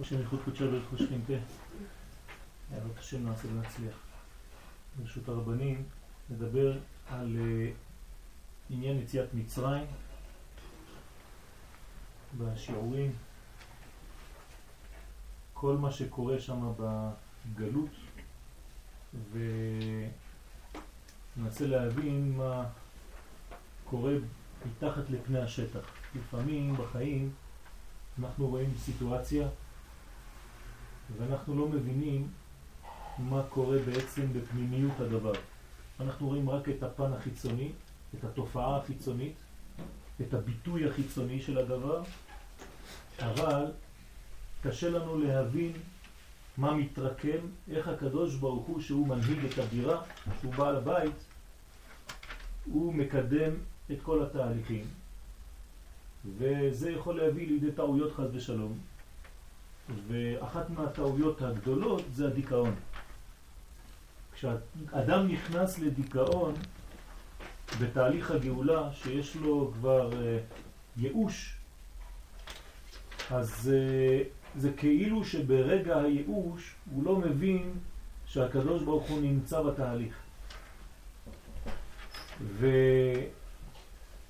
השם ייחוד קודשי ברך ושכינתה. בעזרת השם נעשה ונצליח. ברשות הרבנים נדבר על uh, עניין יציאת מצרים בשיעורים, כל מה שקורה שם בגלות וננסה להבין מה קורה מתחת לפני השטח. לפעמים בחיים אנחנו רואים סיטואציה ואנחנו לא מבינים מה קורה בעצם בפנימיות הדבר. אנחנו רואים רק את הפן החיצוני, את התופעה החיצונית, את הביטוי החיצוני של הדבר, אבל קשה לנו להבין מה מתרקם, איך הקדוש ברוך הוא שהוא מנהיג את הבירה, שהוא בעל הבית, הוא מקדם את כל התהליכים. וזה יכול להביא לידי טעויות חס ושלום. ואחת מהטעויות הגדולות זה הדיכאון. כשאדם נכנס לדיכאון בתהליך הגאולה שיש לו כבר uh, ייאוש, אז uh, זה כאילו שברגע הייאוש הוא לא מבין שהקדוש ברוך הוא נמצא בתהליך.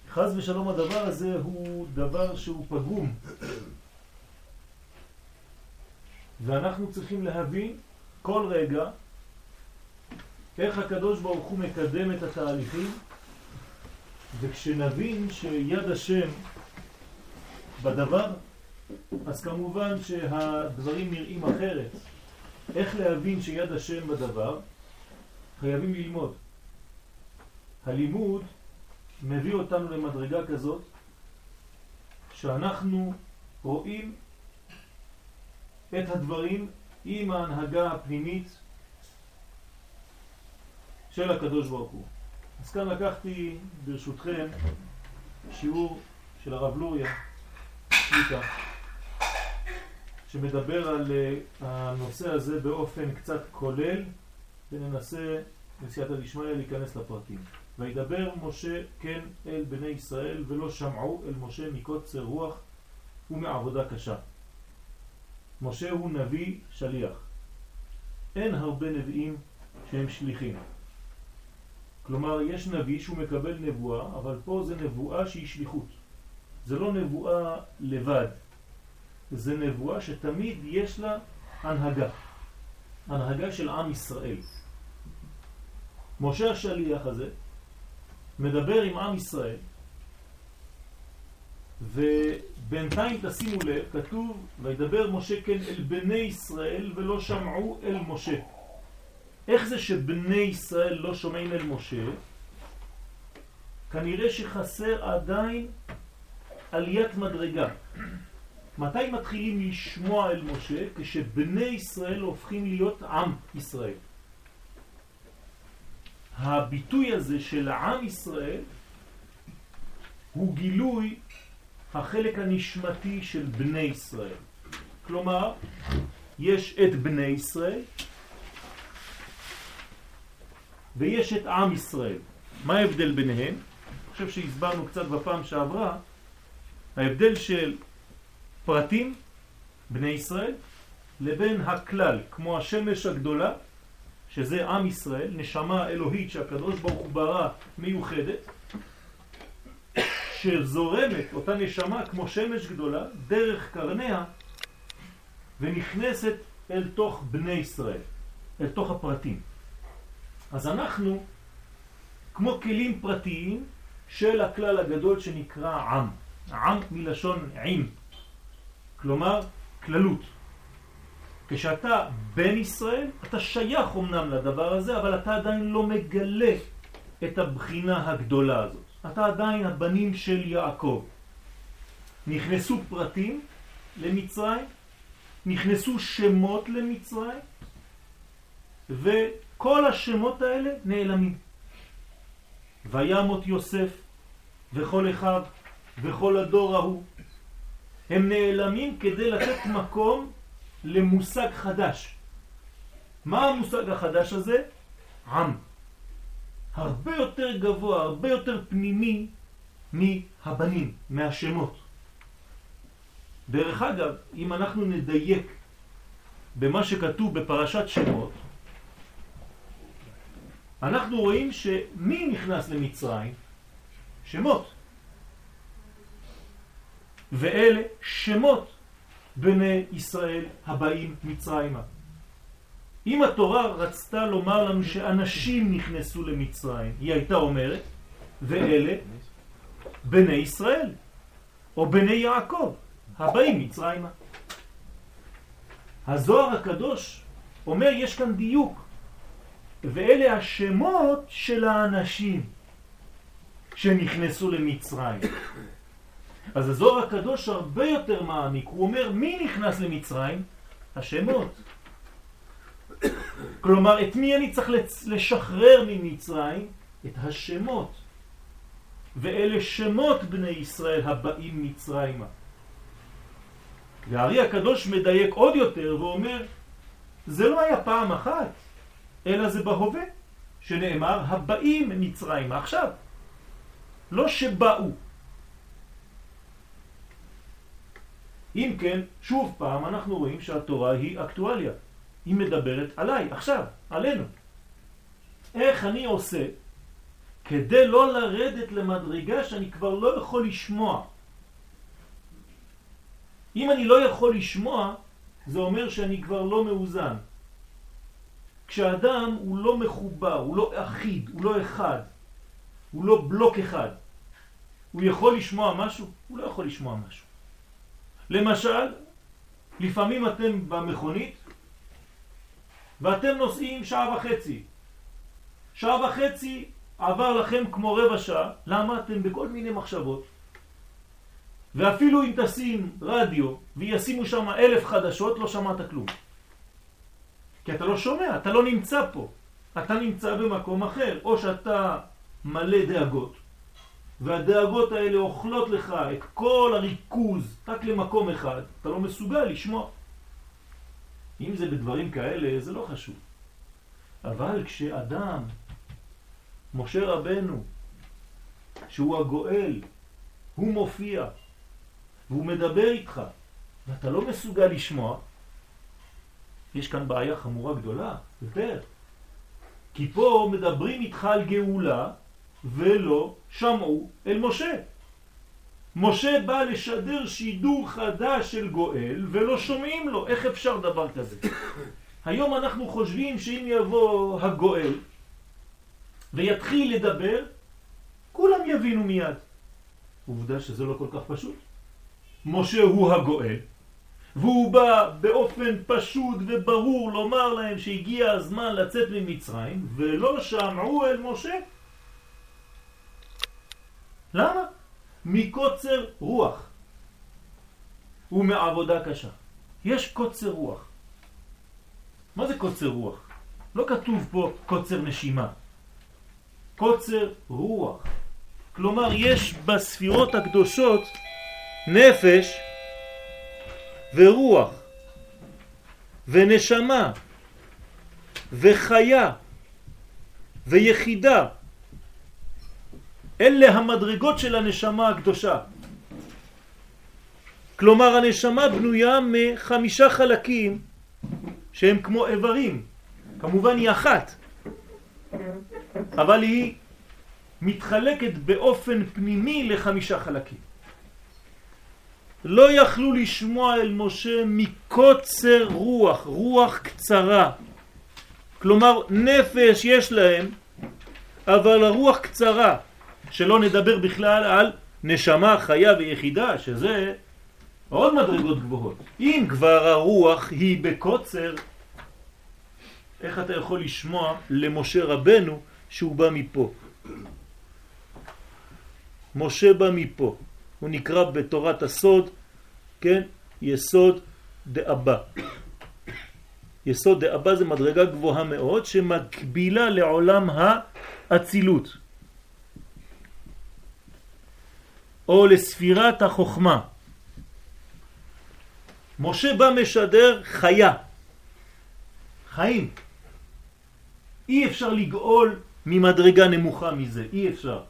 וחז ושלום הדבר הזה הוא דבר שהוא פגום. ואנחנו צריכים להבין כל רגע איך הקדוש ברוך הוא מקדם את התהליכים וכשנבין שיד השם בדבר אז כמובן שהדברים נראים אחרת. איך להבין שיד השם בדבר? חייבים ללמוד. הלימוד מביא אותנו למדרגה כזאת שאנחנו רואים את הדברים עם ההנהגה הפנימית של הקדוש ברוך הוא. אז כאן לקחתי ברשותכם שיעור של הרב לוריה, שליטה, שמדבר על אה, הנושא הזה באופן קצת כולל, וננסה בסייעתא דשמיא להיכנס לפרטים. וידבר משה כן אל בני ישראל ולא שמעו אל משה מקוצר רוח ומעבודה קשה. משה הוא נביא שליח. אין הרבה נביאים שהם שליחים. כלומר, יש נביא שהוא מקבל נבואה, אבל פה זה נבואה שהיא שליחות. זה לא נבואה לבד, זה נבואה שתמיד יש לה הנהגה. הנהגה של עם ישראל. משה השליח הזה מדבר עם עם ישראל, ובינתיים תשימו לב, כתוב, וידבר משה כן אל בני ישראל ולא שמעו אל משה. איך זה שבני ישראל לא שומעים אל משה? כנראה שחסר עדיין עליית מדרגה. מתי מתחילים לשמוע אל משה? כשבני ישראל הופכים להיות עם ישראל. הביטוי הזה של עם ישראל הוא גילוי החלק הנשמתי של בני ישראל. כלומר, יש את בני ישראל ויש את עם ישראל. מה ההבדל ביניהם? אני חושב שהסברנו קצת בפעם שעברה, ההבדל של פרטים, בני ישראל, לבין הכלל, כמו השמש הגדולה, שזה עם ישראל, נשמה אלוהית שהקדוש ברוך הוא ברא מיוחדת, שזורמת אותה נשמה כמו שמש גדולה דרך קרניה ונכנסת אל תוך בני ישראל, אל תוך הפרטים. אז אנחנו כמו כלים פרטיים של הכלל הגדול שנקרא עם. עם מלשון עם, כלומר כללות. כשאתה בן ישראל, אתה שייך אמנם לדבר הזה, אבל אתה עדיין לא מגלה את הבחינה הגדולה הזאת. אתה עדיין הבנים של יעקב. נכנסו פרטים למצרים, נכנסו שמות למצרים, וכל השמות האלה נעלמים. וימות יוסף וכל אחד וכל הדור ההוא. הם נעלמים כדי לתת מקום למושג חדש. מה המושג החדש הזה? עם. הרבה יותר גבוה, הרבה יותר פנימי מהבנים, מהשמות. דרך אגב, אם אנחנו נדייק במה שכתוב בפרשת שמות, אנחנו רואים שמי נכנס למצרים? שמות. ואלה שמות בני ישראל הבאים מצרימה. אם התורה רצתה לומר לנו שאנשים נכנסו למצרים, היא הייתה אומרת, ואלה בני ישראל, או בני יעקב, הבאים מצרימה. הזוהר הקדוש אומר יש כאן דיוק, ואלה השמות של האנשים שנכנסו למצרים. אז הזוהר הקדוש הרבה יותר מעמיק, הוא אומר מי נכנס למצרים? השמות. כלומר, את מי אני צריך לשחרר ממצרים? את השמות. ואלה שמות בני ישראל הבאים מצרימה. והארי הקדוש מדייק עוד יותר ואומר, זה לא היה פעם אחת, אלא זה בהווה, שנאמר הבאים מצרימה עכשיו, לא שבאו. אם כן, שוב פעם אנחנו רואים שהתורה היא אקטואליה. היא מדברת עליי, עכשיו, עלינו. איך אני עושה כדי לא לרדת למדרגה שאני כבר לא יכול לשמוע. אם אני לא יכול לשמוע, זה אומר שאני כבר לא מאוזן. כשאדם הוא לא מחובר, הוא לא אחיד, הוא לא אחד, הוא לא בלוק אחד, הוא יכול לשמוע משהו? הוא לא יכול לשמוע משהו. למשל, לפעמים אתם במכונית ואתם נוסעים שעה וחצי. שעה וחצי עבר לכם כמו רבע שעה, למה אתם בכל מיני מחשבות? ואפילו אם תשים רדיו וישימו שם אלף חדשות, לא שמעת כלום. כי אתה לא שומע, אתה לא נמצא פה. אתה נמצא במקום אחר, או שאתה מלא דאגות, והדאגות האלה אוכלות לך את כל הריכוז רק למקום אחד, אתה לא מסוגל לשמוע. אם זה בדברים כאלה, זה לא חשוב. אבל כשאדם, משה רבנו, שהוא הגואל, הוא מופיע, והוא מדבר איתך, ואתה לא מסוגל לשמוע, יש כאן בעיה חמורה גדולה, יותר. כי פה מדברים איתך על גאולה, ולא שמעו אל משה. משה בא לשדר שידור חדש של גואל ולא שומעים לו, איך אפשר דבר כזה? היום אנחנו חושבים שאם יבוא הגואל ויתחיל לדבר, כולם יבינו מיד. עובדה שזה לא כל כך פשוט. משה הוא הגואל, והוא בא באופן פשוט וברור לומר להם שהגיע הזמן לצאת ממצרים, ולא שמעו אל משה. למה? מקוצר רוח ומעבודה קשה. יש קוצר רוח. מה זה קוצר רוח? לא כתוב פה קוצר נשימה. קוצר רוח. כלומר, יש בספירות הקדושות נפש ורוח ונשמה וחיה ויחידה אלה המדרגות של הנשמה הקדושה. כלומר הנשמה בנויה מחמישה חלקים שהם כמו איברים. כמובן היא אחת, אבל היא מתחלקת באופן פנימי לחמישה חלקים. לא יכלו לשמוע אל משה מקוצר רוח, רוח קצרה. כלומר נפש יש להם, אבל הרוח קצרה. שלא נדבר בכלל על נשמה חיה ויחידה, שזה עוד מדרגות גבוהות. אם כבר הרוח היא בקוצר, איך אתה יכול לשמוע למשה רבנו שהוא בא מפה? משה בא מפה, הוא נקרא בתורת הסוד, כן, יסוד דאבא. יסוד דאבא זה מדרגה גבוהה מאוד שמקבילה לעולם האצילות. או לספירת החוכמה. משה בא משדר חיה, חיים. אי אפשר לגאול ממדרגה נמוכה מזה, אי אפשר.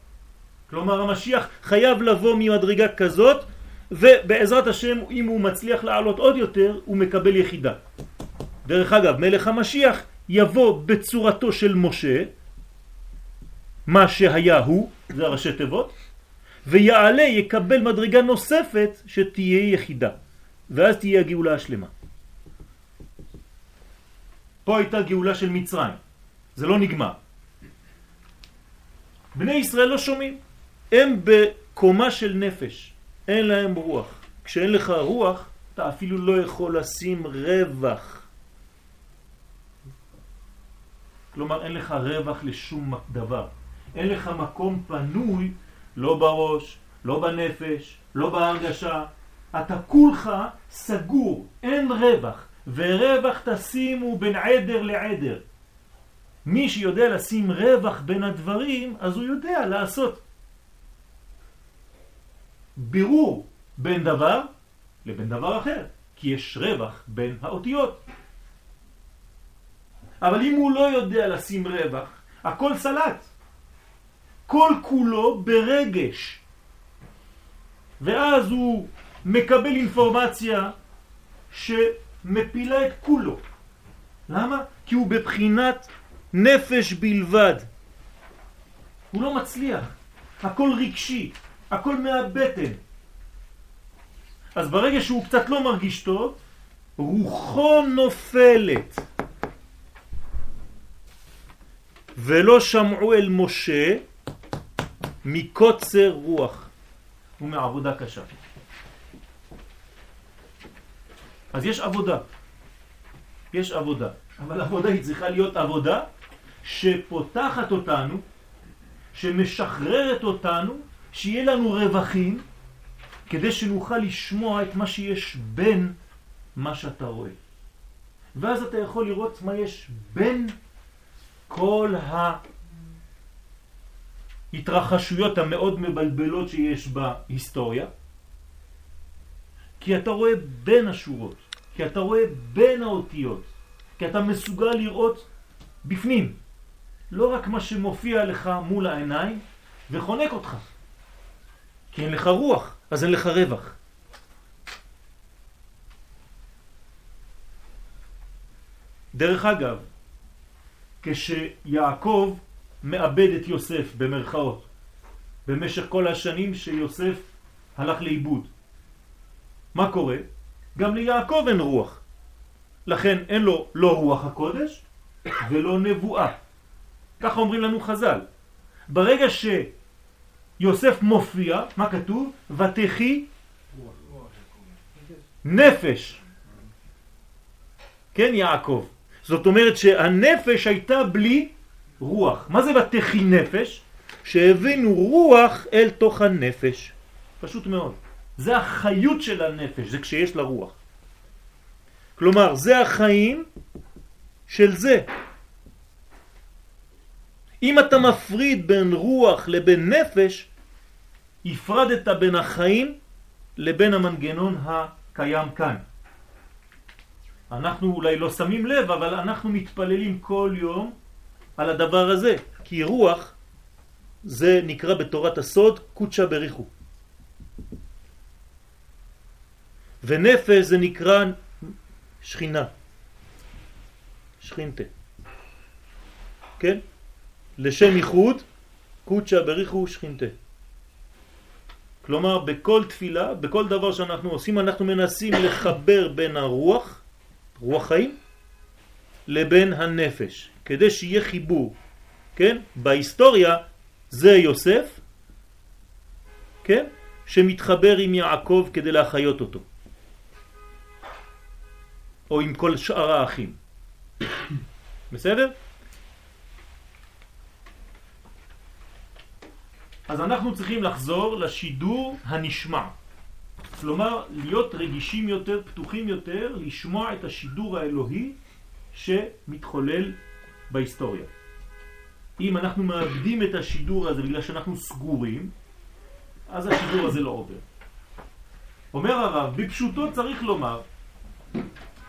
כלומר המשיח חייב לבוא ממדרגה כזאת ובעזרת השם, אם הוא מצליח לעלות עוד יותר, הוא מקבל יחידה. דרך אגב, מלך המשיח יבוא בצורתו של משה, מה שהיה הוא, זה הראשי תיבות, ויעלה יקבל מדרגה נוספת שתהיה יחידה, ואז תהיה הגאולה השלמה. פה הייתה גאולה של מצרים, זה לא נגמר. בני ישראל לא שומעים, הם בקומה של נפש, אין להם רוח. כשאין לך רוח, אתה אפילו לא יכול לשים רווח. כלומר, אין לך רווח לשום דבר. אין לך מקום פנוי, לא בראש, לא בנפש, לא בהרגשה. אתה כולך סגור, אין רווח, ורווח תשימו בין עדר לעדר. מי שיודע לשים רווח בין הדברים, אז הוא יודע לעשות בירור בין דבר לבין דבר אחר, כי יש רווח בין האותיות. אבל אם הוא לא יודע לשים רווח, הכל סלט. כל כולו ברגש. ואז הוא מקבל אינפורמציה שמפילה את כולו. למה? כי הוא בבחינת נפש בלבד. הוא לא מצליח, הכל רגשי, הכל מהבטן. אז ברגע שהוא קצת לא מרגיש טוב, רוחו נופלת. ולא שמעו אל משה מקוצר רוח ומעבודה קשה. אז יש עבודה. יש עבודה. אבל עבודה היא צריכה להיות עבודה שפותחת אותנו, שמשחררת אותנו, שיהיה לנו רווחים, כדי שנוכל לשמוע את מה שיש בין מה שאתה רואה. ואז אתה יכול לראות מה יש בין כל ההתרחשויות המאוד מבלבלות שיש בהיסטוריה, כי אתה רואה בין השורות, כי אתה רואה בין האותיות, כי אתה מסוגל לראות בפנים, לא רק מה שמופיע לך מול העיניים וחונק אותך. כי אין לך רוח, אז אין לך רווח. דרך אגב, כשיעקב מאבד את יוסף במרכאות במשך כל השנים שיוסף הלך לאיבוד. מה קורה? גם ליעקב אין רוח. לכן אין לו לא רוח הקודש ולא נבואה. ככה אומרים לנו חז"ל. ברגע שיוסף מופיע, מה כתוב? ותחי נפש. כן, יעקב. זאת אומרת שהנפש הייתה בלי רוח. מה זה ותחי נפש? שהבינו רוח אל תוך הנפש. פשוט מאוד. זה החיות של הנפש, זה כשיש לה רוח. כלומר, זה החיים של זה. אם אתה מפריד בין רוח לבין נפש, הפרדת בין החיים לבין המנגנון הקיים כאן. אנחנו אולי לא שמים לב, אבל אנחנו מתפללים כל יום על הדבר הזה, כי רוח זה נקרא בתורת הסוד קודשה בריחו. ונפש זה נקרא שכינה, שכינתה. כן? לשם ייחוד, קודשה בריחו שכינתה. כלומר, בכל תפילה, בכל דבר שאנחנו עושים, אנחנו מנסים לחבר בין הרוח, רוח חיים, לבין הנפש, כדי שיהיה חיבור. כן? בהיסטוריה זה יוסף, כן? שמתחבר עם יעקב כדי להחיות אותו. או עם כל שאר האחים. בסדר? אז אנחנו צריכים לחזור לשידור הנשמע. כלומר, להיות רגישים יותר, פתוחים יותר, לשמוע את השידור האלוהי שמתחולל בהיסטוריה. אם אנחנו מאבדים את השידור הזה בגלל שאנחנו סגורים, אז השידור הזה לא עובר. אומר הרב, בפשוטו צריך לומר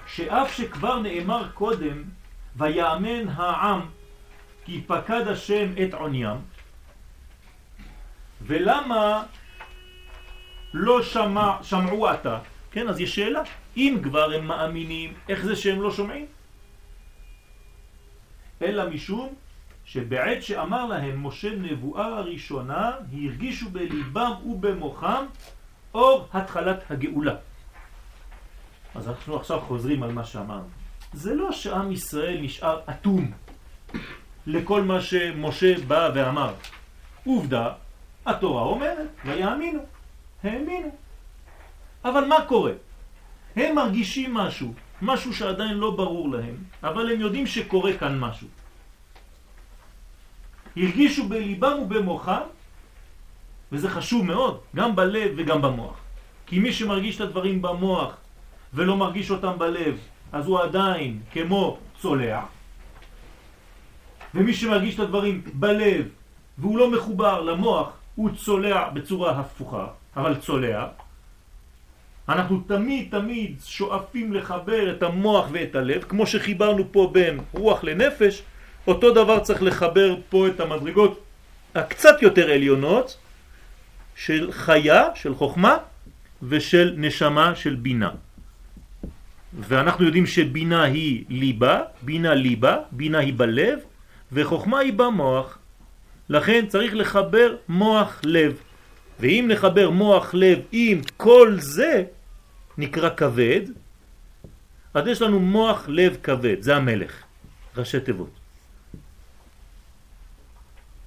שאף שכבר נאמר קודם, ויאמן העם כי פקד השם את עוניים, ולמה לא שמע, שמעו עתה, כן, אז יש שאלה, אם כבר הם מאמינים, איך זה שהם לא שומעים? אלא משום שבעת שאמר להם משה נבואה הראשונה, הרגישו בליבם ובמוחם אור התחלת הגאולה. אז אנחנו עכשיו חוזרים על מה שאמרנו. זה לא שעם ישראל נשאר אטום לכל מה שמשה בא ואמר. עובדה, התורה אומרת, ויאמינו, האמינו. אבל מה קורה? הם מרגישים משהו, משהו שעדיין לא ברור להם, אבל הם יודעים שקורה כאן משהו. הרגישו בליבם ובמוחם, וזה חשוב מאוד, גם בלב וגם במוח. כי מי שמרגיש את הדברים במוח ולא מרגיש אותם בלב, אז הוא עדיין כמו צולע. ומי שמרגיש את הדברים בלב והוא לא מחובר למוח, הוא צולע בצורה הפוכה, אבל צולע. אנחנו תמיד תמיד שואפים לחבר את המוח ואת הלב, כמו שחיברנו פה בין רוח לנפש, אותו דבר צריך לחבר פה את המדרגות הקצת יותר עליונות של חיה, של חוכמה, ושל נשמה, של בינה. ואנחנו יודעים שבינה היא ליבה, בינה ליבה, בינה היא בלב, וחוכמה היא במוח. לכן צריך לחבר מוח לב. ואם נחבר מוח לב עם כל זה, נקרא כבד, אז יש לנו מוח לב כבד, זה המלך, ראשי תיבות.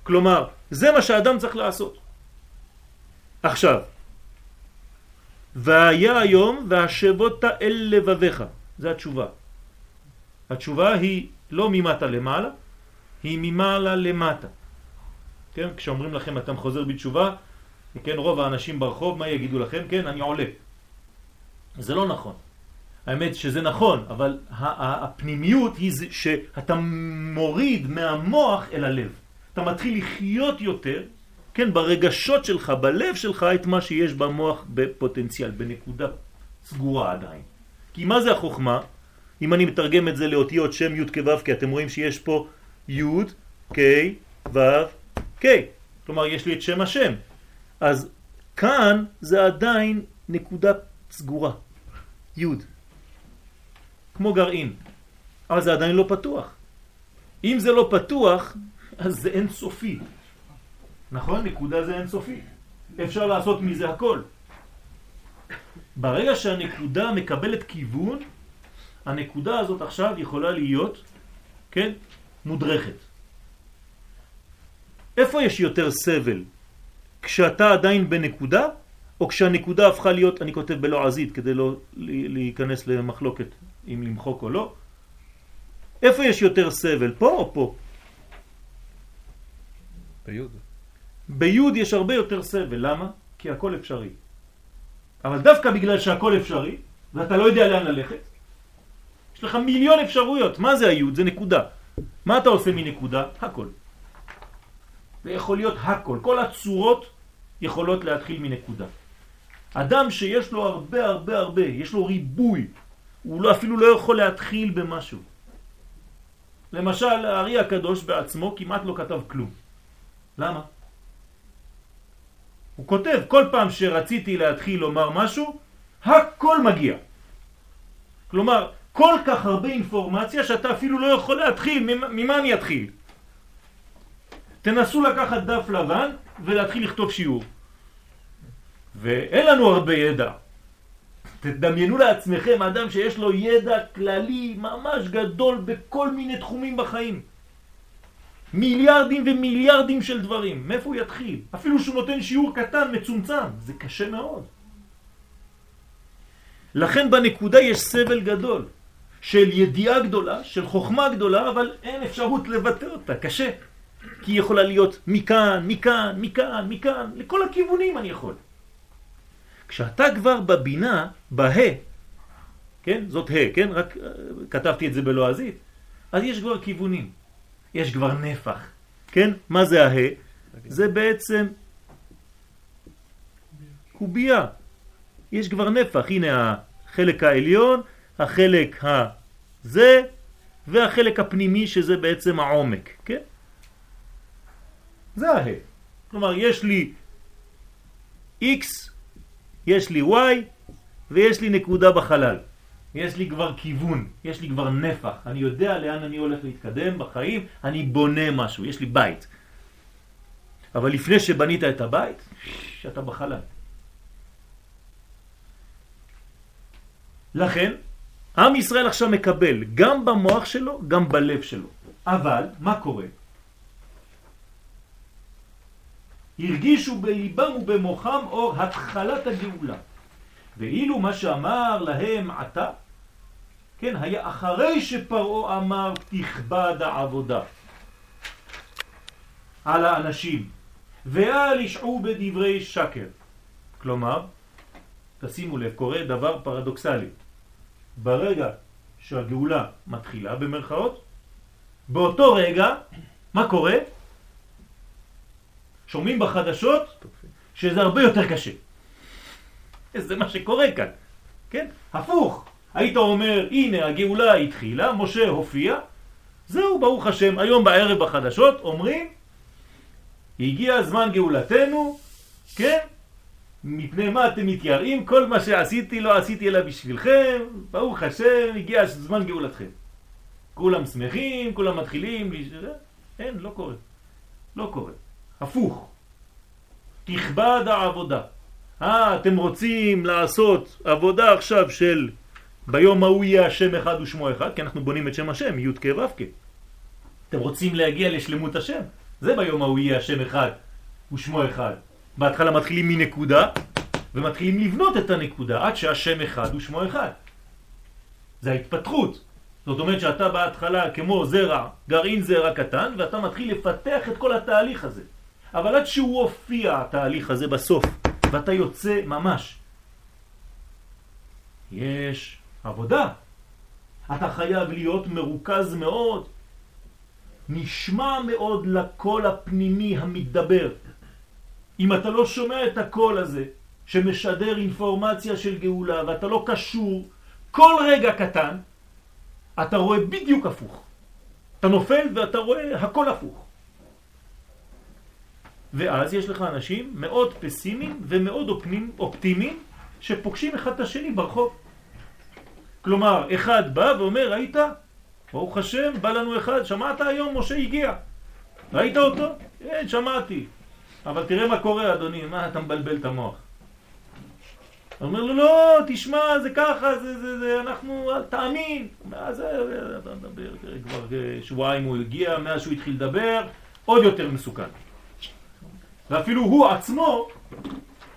כלומר, זה מה שהאדם צריך לעשות. עכשיו, והיה היום והשבות אל לבביך, זה התשובה. התשובה היא לא ממטה למעלה, היא ממעלה למטה. כן, כשאומרים לכם אתם חוזר בתשובה, כן, רוב האנשים ברחוב, מה יגידו לכם? כן, אני עולה. זה לא נכון. האמת שזה נכון, אבל הפנימיות היא שאתה מוריד מהמוח אל הלב. אתה מתחיל לחיות יותר, כן, ברגשות שלך, בלב שלך, את מה שיש במוח בפוטנציאל, בנקודה סגורה עדיין. כי מה זה החוכמה? אם אני מתרגם את זה לאותיות שם י' כו', כי אתם רואים שיש פה י', כ', ו', כ'. כלומר, יש לי את שם השם. אז כאן זה עדיין נקודה סגורה, י', כמו גרעין. אבל זה עדיין לא פתוח. אם זה לא פתוח, אז זה אין סופי. נכון? נקודה זה אין סופי. אפשר לעשות מזה הכל. ברגע שהנקודה מקבלת כיוון, הנקודה הזאת עכשיו יכולה להיות, כן, מודרכת. איפה יש יותר סבל? כשאתה עדיין בנקודה, או כשהנקודה הפכה להיות, אני כותב בלועזית כדי לא להיכנס למחלוקת אם למחוק או לא, איפה יש יותר סבל, פה או פה? ביוד. ביוד יש הרבה יותר סבל, למה? כי הכל אפשרי. אבל דווקא בגלל שהכל אפשרי, ואתה לא יודע לאן ללכת, יש לך מיליון אפשרויות. מה זה היוד? זה נקודה. מה אתה עושה מנקודה? הכל. זה יכול להיות הכל. כל הצורות יכולות להתחיל מנקודה. אדם שיש לו הרבה הרבה הרבה, יש לו ריבוי, הוא לא, אפילו לא יכול להתחיל במשהו. למשל, הארי הקדוש בעצמו כמעט לא כתב כלום. למה? הוא כותב, כל פעם שרציתי להתחיל לומר משהו, הכל מגיע. כלומר, כל כך הרבה אינפורמציה שאתה אפילו לא יכול להתחיל, ממה אני אתחיל? תנסו לקחת דף לבן ולהתחיל לכתוב שיעור. ואין לנו הרבה ידע. תדמיינו לעצמכם אדם שיש לו ידע כללי ממש גדול בכל מיני תחומים בחיים. מיליארדים ומיליארדים של דברים. מאיפה הוא יתחיל? אפילו שהוא נותן שיעור קטן, מצומצם. זה קשה מאוד. לכן בנקודה יש סבל גדול של ידיעה גדולה, של חוכמה גדולה, אבל אין אפשרות לבטא אותה, קשה. כי היא יכולה להיות מכאן, מכאן, מכאן, מכאן, לכל הכיוונים אני יכול. כשאתה כבר בבינה, בה, כן, זאת ה, כן, רק אה, כתבתי את זה בלועזית, אז יש כבר כיוונים. יש כבר נפח. כן? מה זה הה? זה בעצם קובייה. יש כבר נפח. הנה החלק העליון, החלק הזה, והחלק הפנימי שזה בעצם העומק. כן? זה הה. כלומר, יש לי x יש לי y ויש לי נקודה בחלל. יש לי כבר כיוון, יש לי כבר נפח, אני יודע לאן אני הולך להתקדם בחיים, אני בונה משהו, יש לי בית. אבל לפני שבנית את הבית, אתה בחלל. לכן, עם ישראל עכשיו מקבל גם במוח שלו, גם בלב שלו. אבל, מה קורה? הרגישו בליבם ובמוחם אור התחלת הגאולה. ואילו מה שאמר להם עתה, כן, היה אחרי שפרעה אמר תכבד העבודה על האנשים, ואל ישעו בדברי שקר. כלומר, תשימו לב, קורה דבר פרדוקסלי. ברגע שהגאולה מתחילה במרכאות, באותו רגע, מה קורה? שומעים בחדשות שזה הרבה יותר קשה. זה מה שקורה כאן, כן? הפוך. היית אומר, הנה הגאולה התחילה, משה הופיע, זהו, ברוך השם, היום בערב בחדשות אומרים, הגיע זמן גאולתנו, כן? מפני מה אתם מתייראים? כל מה שעשיתי לא עשיתי אלא בשבילכם, ברוך השם, הגיע זמן גאולתכם. כולם שמחים, כולם מתחילים, אין, לא קורה. לא קורה. הפוך. תכבד העבודה. אה, אתם רוצים לעשות עבודה עכשיו של ביום ההוא יהיה השם אחד ושמו אחד, כי אנחנו בונים את שם השם, י' כ' ו' כ'. אתם רוצים להגיע לשלמות השם, זה ביום ההוא יהיה השם אחד ושמו אחד. בהתחלה מתחילים מנקודה, ומתחילים לבנות את הנקודה עד שהשם אחד ושמו אחד. זה ההתפתחות. זאת אומרת שאתה בהתחלה כמו זרע, גרעין זרע קטן, ואתה מתחיל לפתח את כל התהליך הזה. אבל עד שהוא הופיע התהליך הזה בסוף, ואתה יוצא ממש, יש עבודה. אתה חייב להיות מרוכז מאוד, נשמע מאוד לקול הפנימי המתדבר. אם אתה לא שומע את הקול הזה, שמשדר אינפורמציה של גאולה, ואתה לא קשור כל רגע קטן, אתה רואה בדיוק הפוך. אתה נופל ואתה רואה הכל הפוך. ואז יש לך אנשים מאוד פסימיים ומאוד אופטימיים שפוגשים אחד את השני ברחוב. כלומר, אחד בא ואומר, ראית? ברוך השם, בא לנו אחד, שמעת היום, משה הגיע. ראית אותו? כן, שמעתי. אבל תראה מה קורה, אדוני, מה אתה מבלבל את המוח? אומר לו, לא, תשמע, זה ככה, זה, זה, זה, אנחנו, אל תאמין. אז אתה מדבר, תראה, כבר שבועיים הוא הגיע, מאז שהוא התחיל לדבר, עוד יותר מסוכן. ואפילו הוא עצמו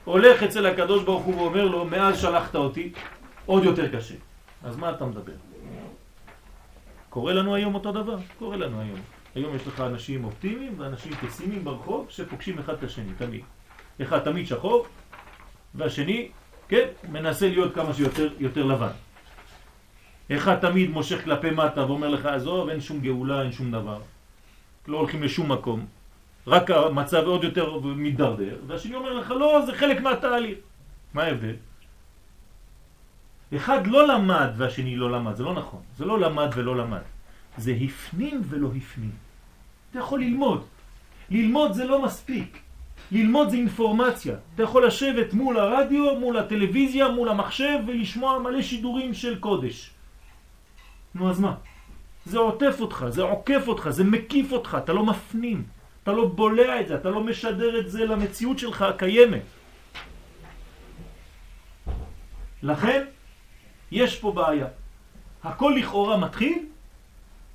הולך אצל הקדוש ברוך הוא ואומר לו, מאז שלחת אותי, עוד יותר קשה. אז מה אתה מדבר? קורה לנו היום אותו דבר? קורה לנו היום. היום יש לך אנשים אופטימיים ואנשים פסימיים ברחוב שפוגשים אחד את השני, תמיד. אחד תמיד שחור, והשני, כן, מנסה להיות כמה שיותר יותר לבן. אחד תמיד מושך כלפי מטה ואומר לך, עזוב, אין שום גאולה, אין שום דבר. לא הולכים לשום מקום. רק המצב עוד יותר מתדרדר, והשני אומר לך, לא, זה חלק מהתהליך. מה ההבדל? אחד לא למד והשני לא למד, זה לא נכון. זה לא למד ולא למד. זה הפנים ולא הפנים. אתה יכול ללמוד. ללמוד זה לא מספיק. ללמוד זה אינפורמציה. אתה יכול לשבת מול הרדיו, מול הטלוויזיה, מול המחשב ולשמוע מלא שידורים של קודש. נו אז מה? זה עוטף אותך, זה עוקף אותך, זה מקיף אותך, אתה לא מפנים, אתה לא בולע את זה, אתה לא משדר את זה למציאות שלך הקיימת. לכן, יש פה בעיה. הכל לכאורה מתחיל,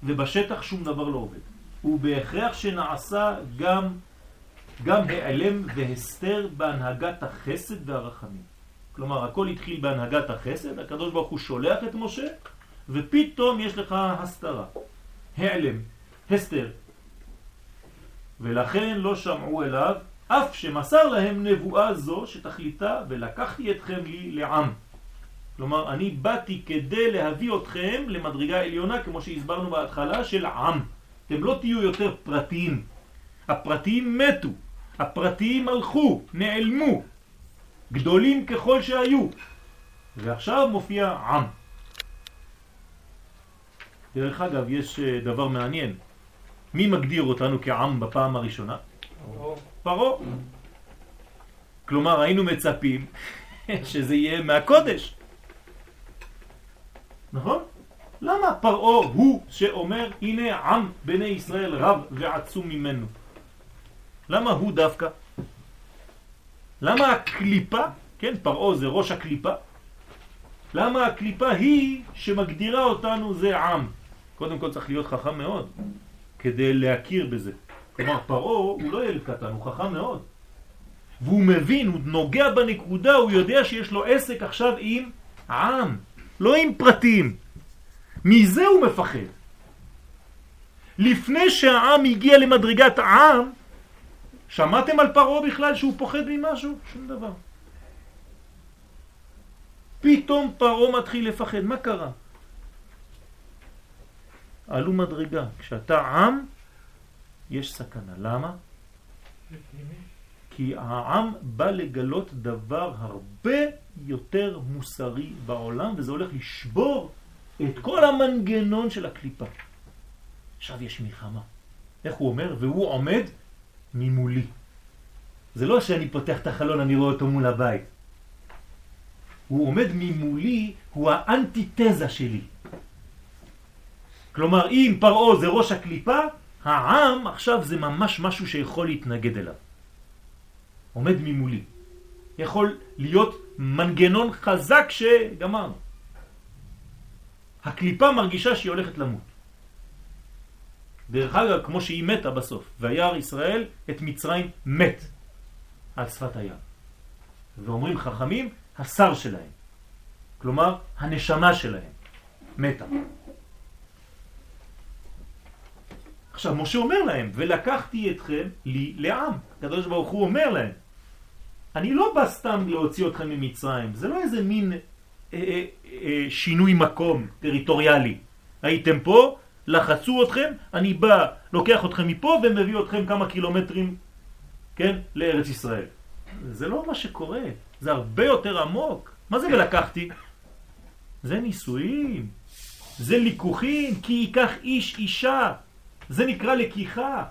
ובשטח שום דבר לא עובד. ובהכרח שנעשה גם, גם העלם והסתר בהנהגת החסד והרחמים. כלומר, הכל התחיל בהנהגת החסד, הקדוש ברוך הוא שולח את משה, ופתאום יש לך הסתרה, העלם, הסתר. ולכן לא שמעו אליו, אף שמסר להם נבואה זו שתכליתה, ולקחתי אתכם לי לעם. כלומר, אני באתי כדי להביא אתכם למדרגה עליונה, כמו שהסברנו בהתחלה, של עם. אתם לא תהיו יותר פרטיים. הפרטיים מתו, הפרטיים הלכו, נעלמו, גדולים ככל שהיו. ועכשיו מופיע עם. דרך אגב, יש אה, דבר מעניין. מי מגדיר אותנו כעם בפעם הראשונה? פרעה. כלומר, היינו מצפים שזה יהיה מהקודש. נכון? למה פרעה הוא שאומר הנה עם בני ישראל רב ועצום ממנו? למה הוא דווקא? למה הקליפה, כן פרעה זה ראש הקליפה, למה הקליפה היא שמגדירה אותנו זה עם? קודם כל צריך להיות חכם מאוד כדי להכיר בזה. כלומר פרעה הוא לא ילד קטן, הוא חכם מאוד. והוא מבין, הוא נוגע בנקודה, הוא יודע שיש לו עסק עכשיו עם עם, לא עם פרטים. מזה הוא מפחד. לפני שהעם הגיע למדרגת העם, שמעתם על פרעה בכלל שהוא פוחד ממשהו? שום דבר. פתאום פרעה מתחיל לפחד, מה קרה? עלו מדרגה, כשאתה עם, יש סכנה. למה? כי העם בא לגלות דבר הרבה יותר מוסרי בעולם, וזה הולך לשבור את כל המנגנון של הקליפה. עכשיו יש מלחמה. איך הוא אומר? והוא עומד ממולי. זה לא שאני פותח את החלון, אני רואה אותו מול הבית. הוא עומד ממולי, הוא האנטיתזה שלי. כלומר, אם פרעה זה ראש הקליפה, העם עכשיו זה ממש משהו שיכול להתנגד אליו. עומד ממולי. יכול להיות מנגנון חזק שגמרנו. הקליפה מרגישה שהיא הולכת למות. דרך אגב, כמו שהיא מתה בסוף, וירא ישראל את מצרים מת על שפת הים. ואומרים חכמים, השר שלהם. כלומר, הנשמה שלהם מתה. עכשיו, משה אומר להם, ולקחתי אתכם לי לעם. הקדוש ברוך הוא אומר להם, אני לא בא סתם להוציא אתכם ממצרים, זה לא איזה מין אה, אה, אה, שינוי מקום טריטוריאלי. הייתם פה, לחצו אתכם, אני בא, לוקח אתכם מפה ומביא אתכם כמה קילומטרים, כן, לארץ ישראל. זה לא מה שקורה, זה הרבה יותר עמוק. מה זה ולקחתי? זה נישואים, זה ליקוחים, כי ייקח איש אישה, זה נקרא לקיחה.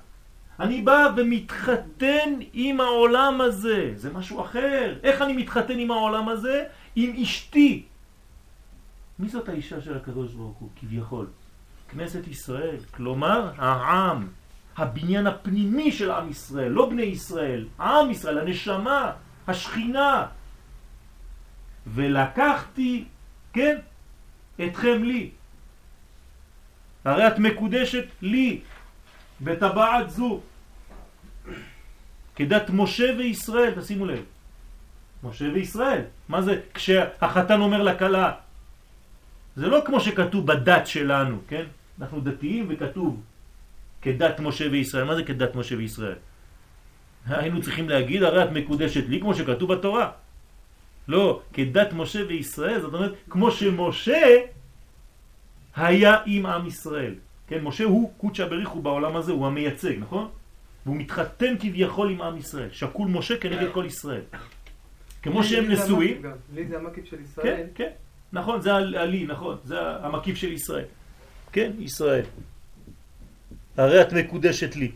אני בא ומתחתן עם העולם הזה, זה משהו אחר. איך אני מתחתן עם העולם הזה? עם אשתי. מי זאת האישה של הקדוש ברוך הוא, כביכול? כנסת ישראל, כלומר העם, הבניין הפנימי של עם ישראל, לא בני ישראל, עם ישראל, הנשמה, השכינה. ולקחתי, כן, אתכם לי. הרי את מקודשת לי, בטבעת זו. כדת משה וישראל, תשימו לב. משה וישראל. מה זה כשהחתן אומר לכלה? זה לא כמו שכתוב בדת שלנו, כן? אנחנו דתיים וכתוב כדת משה וישראל. מה זה כדת משה וישראל? היינו צריכים להגיד, הרי את מקודשת לי כמו שכתוב בתורה. לא, כדת משה וישראל, זאת אומרת, כמו שמשה היה עם עם ישראל. כן, משה הוא קודשא בריחו בעולם הזה, הוא המייצג, נכון? והוא מתחתן כביכול עם עם ישראל, שקול משה כנגד כל ישראל. כמו שהם נשואים. לי זה המקיף של ישראל. כן, כן, נכון, זה הלי, נכון, זה המקיף של ישראל. כן, ישראל. הרי את מקודשת לי.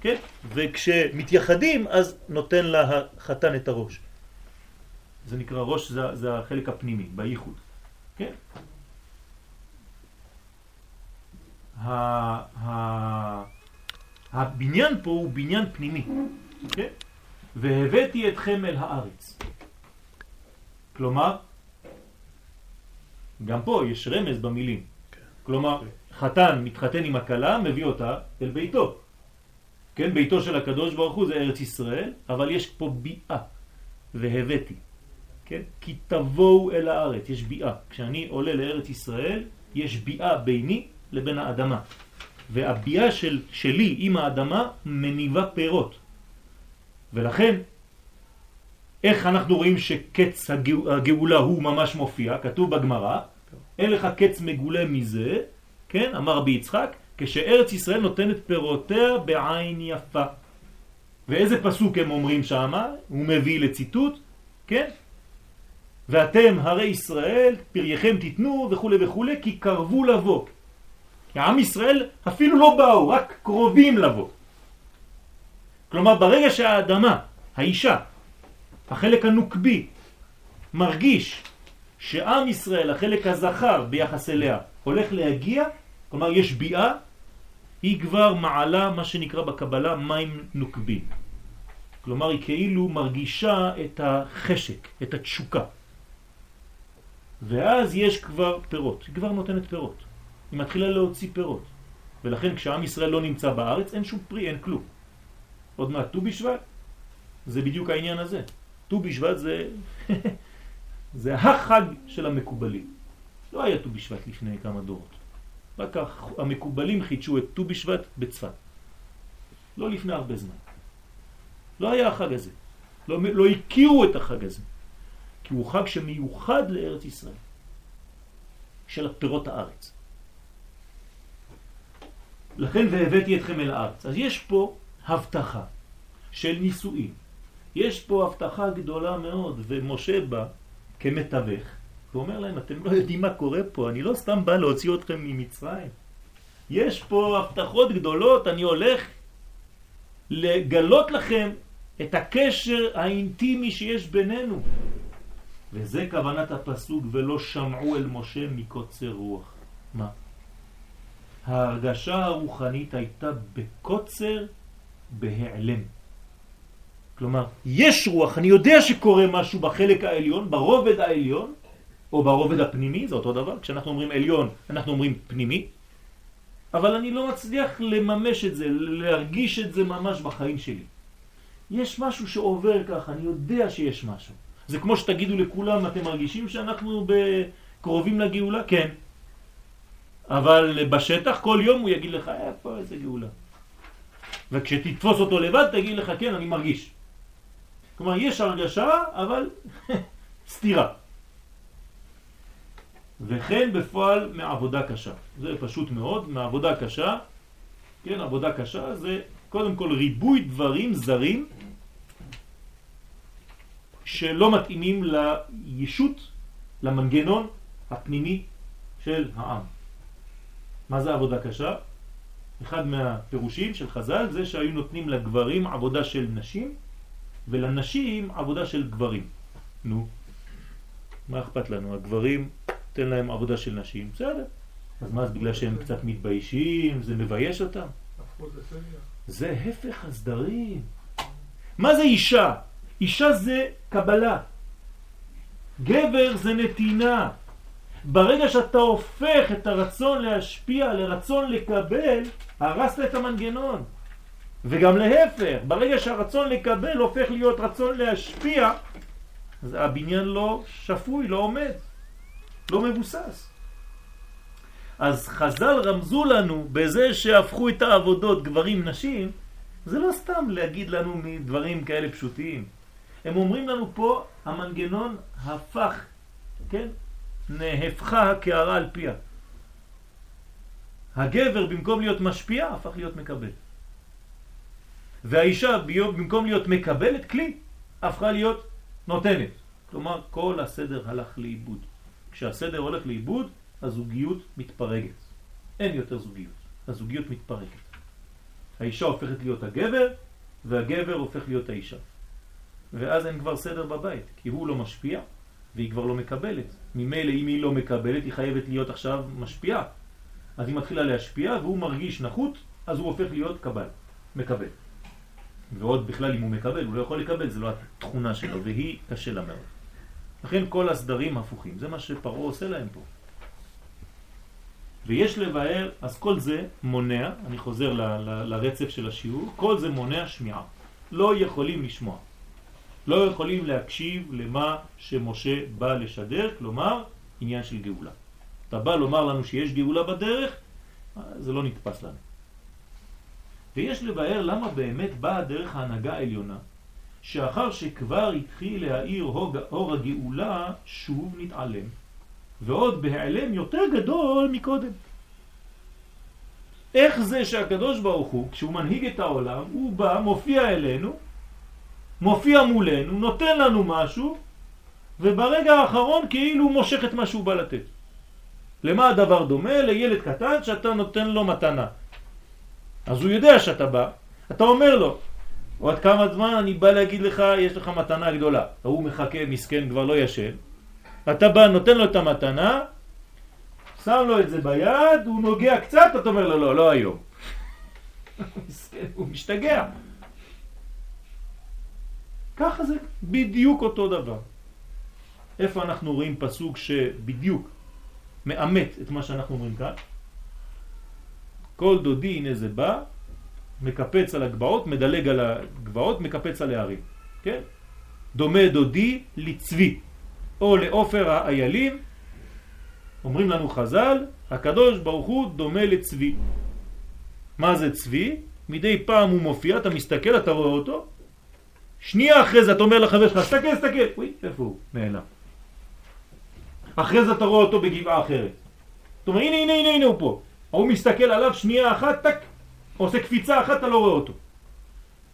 כן? וכשמתייחדים אז נותן לה החתן את הראש. זה נקרא ראש, זה, זה החלק הפנימי, בייחוד. כן? הבניין פה הוא בניין פנימי, כן? והבאתי אתכם אל הארץ. כלומר, גם פה יש רמז במילים. כלומר, חתן מתחתן עם הכלה, מביא אותה אל ביתו. כן, ביתו של הקדוש ברוך הוא זה ארץ ישראל, אבל יש פה ביאה, והבאתי. כן? כי תבואו אל הארץ, יש ביאה. כשאני עולה לארץ ישראל, יש ביאה ביני לבין האדמה. והביאה של, שלי עם האדמה מניבה פירות. ולכן, איך אנחנו רואים שקץ הגאולה הוא ממש מופיע? כתוב בגמרא, אין לך קץ מגולה מזה, כן? אמר רבי יצחק, כשארץ ישראל נותנת פירותיה בעין יפה. ואיזה פסוק הם אומרים שמה? הוא מביא לציטוט, כן? ואתם הרי ישראל, פרייכם תיתנו וכו' וכו', כי קרבו לבוא. עם ישראל אפילו לא באו, רק קרובים לבוא. כלומר, ברגע שהאדמה, האישה, החלק הנוקבי, מרגיש שעם ישראל, החלק הזכר ביחס אליה, הולך להגיע, כלומר יש ביאה, היא כבר מעלה מה שנקרא בקבלה מים נוקבי. כלומר היא כאילו מרגישה את החשק, את התשוקה. ואז יש כבר פירות, היא כבר נותנת פירות. היא מתחילה להוציא פירות. ולכן כשעם ישראל לא נמצא בארץ אין שום פרי, אין כלום. עוד מעט ט"ו בשבט, זה בדיוק העניין הזה. ט"ו בשבט זה, זה החג של המקובלים. לא היה ט"ו בשבט לפני כמה דורות. רק המקובלים חידשו את ט"ו בשבט בצפת. לא לפני הרבה זמן. לא היה החג הזה. לא, לא הכירו את החג הזה. כי הוא חג שמיוחד לארץ ישראל. של פירות הארץ. לכן והבאתי אתכם אל הארץ. אז יש פה הבטחה של נישואים. יש פה הבטחה גדולה מאוד, ומשה בא כמתווך, ואומר להם, אתם לא יודעים מה קורה פה, אני לא סתם בא להוציא אתכם ממצרים. יש פה הבטחות גדולות, אני הולך לגלות לכם את הקשר האינטימי שיש בינינו. וזה כוונת הפסוק, ולא שמעו אל משה מקוצר רוח. מה? ההרגשה הרוחנית הייתה בקוצר, בהיעלם. כלומר, יש רוח, אני יודע שקורה משהו בחלק העליון, ברובד העליון, או ברובד הפנימי, זה אותו דבר, כשאנחנו אומרים עליון, אנחנו אומרים פנימי, אבל אני לא מצליח לממש את זה, להרגיש את זה ממש בחיים שלי. יש משהו שעובר ככה, אני יודע שיש משהו. זה כמו שתגידו לכולם, אתם מרגישים שאנחנו קרובים לגאולה? כן. אבל בשטח כל יום הוא יגיד לך, איפה איזה גאולה. וכשתתפוס אותו לבד תגיד לך, כן, אני מרגיש. כלומר, יש הרגשה, אבל סתירה. וכן בפועל מעבודה קשה. זה פשוט מאוד, מעבודה קשה. כן, עבודה קשה זה קודם כל ריבוי דברים זרים שלא מתאימים לישות, למנגנון הפנימי של העם. מה זה עבודה קשה? אחד מהפירושים של חז"ל זה שהיו נותנים לגברים עבודה של נשים ולנשים עבודה של גברים. נו, מה אכפת לנו? הגברים, תן להם עבודה של נשים, בסדר. אז מה, בגלל שהם קצת מתביישים, זה מבייש אותם? זה הפך הסדרים. מה זה אישה? אישה זה קבלה. גבר זה נתינה. ברגע שאתה הופך את הרצון להשפיע לרצון לקבל, הרסת את המנגנון. וגם להפך, ברגע שהרצון לקבל הופך להיות רצון להשפיע, אז הבניין לא שפוי, לא עומד, לא מבוסס. אז חז"ל רמזו לנו בזה שהפכו את העבודות גברים נשים, זה לא סתם להגיד לנו מדברים כאלה פשוטים. הם אומרים לנו פה, המנגנון הפך, כן? נהפכה הקערה על פיה. הגבר במקום להיות משפיע הפך להיות מקבל. והאישה במקום להיות מקבלת כלי הפכה להיות נותנת. כלומר כל הסדר הלך לאיבוד. כשהסדר הולך לאיבוד הזוגיות מתפרקת. אין יותר זוגיות. הזוגיות מתפרקת. האישה הופכת להיות הגבר והגבר הופך להיות האישה. ואז אין כבר סדר בבית, כי הוא לא משפיע והיא כבר לא מקבלת. ממילא אם היא לא מקבלת, היא חייבת להיות עכשיו משפיעה. אז היא מתחילה להשפיע והוא מרגיש נחות, אז הוא הופך להיות קבל, מקבל. ועוד בכלל אם הוא מקבל, הוא לא יכול לקבל, זה לא התכונה שלו, והיא קשה לה מאוד. לכן כל הסדרים הפוכים, זה מה שפרעה עושה להם פה. ויש לבאר, אז כל זה מונע, אני חוזר לרצף של השיעור, כל זה מונע שמיעה. לא יכולים לשמוע. לא יכולים להקשיב למה שמשה בא לשדר, כלומר עניין של גאולה. אתה בא לומר לנו שיש גאולה בדרך, זה לא נתפס לנו. ויש לבאר למה באמת באה דרך ההנהגה העליונה, שאחר שכבר התחיל להאיר אור הגאולה, שוב נתעלם, ועוד בהיעלם יותר גדול מקודם. איך זה שהקדוש ברוך הוא, כשהוא מנהיג את העולם, הוא בא, מופיע אלינו, מופיע מולנו, נותן לנו משהו, וברגע האחרון כאילו הוא מושך את מה שהוא בא לתת. למה הדבר דומה? לילד קטן שאתה נותן לו מתנה. אז הוא יודע שאתה בא, אתה אומר לו, עוד כמה זמן אני בא להגיד לך, יש לך מתנה גדולה. הוא מחכה, מסכן, כבר לא ישן. אתה בא, נותן לו את המתנה, שם לו את זה ביד, הוא נוגע קצת, אתה אומר לו, לא, לא היום. מסכן, הוא משתגע. ככה זה בדיוק אותו דבר. איפה אנחנו רואים פסוק שבדיוק מאמת את מה שאנחנו אומרים כאן? כל דודי הנה זה בא, מקפץ על הגבעות, מדלג על הגבעות, מקפץ על הערים. כן? דומה דודי לצבי, או לאופר האיילים, אומרים לנו חז"ל, הקדוש ברוך הוא דומה לצבי. מה זה צבי? מדי פעם הוא מופיע, אתה מסתכל, אתה רואה אותו, שנייה אחרי זה אתה אומר לחבר שלך, סתכל, סתכל, אוי, איפה הוא? נעלם. אחרי זה אתה רואה אותו בגבעה אחרת. זאת אומרת, הנה, הנה, הנה, הנה הוא פה. הוא מסתכל עליו שנייה אחת, טק, עושה קפיצה אחת, אתה לא רואה אותו.